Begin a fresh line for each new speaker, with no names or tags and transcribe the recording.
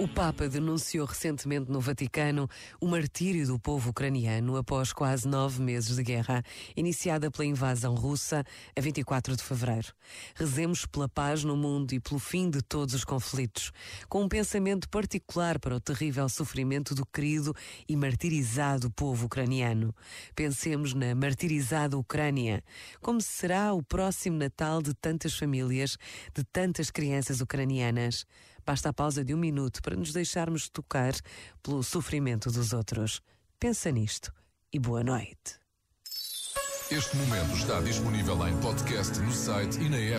O Papa denunciou recentemente no Vaticano o martírio do povo ucraniano após quase nove meses de guerra, iniciada pela invasão russa a 24 de fevereiro. Rezemos pela paz no mundo e pelo fim de todos os conflitos, com um pensamento particular para o terrível sofrimento do querido e martirizado povo ucraniano. Pensemos na martirizada Ucrânia. Como será o próximo Natal de tantas famílias, de tantas crianças ucranianas? Basta a pausa de um minuto para nos deixarmos tocar pelo sofrimento dos outros. Pensa nisto e boa noite.
Este momento está disponível em podcast no site e na app.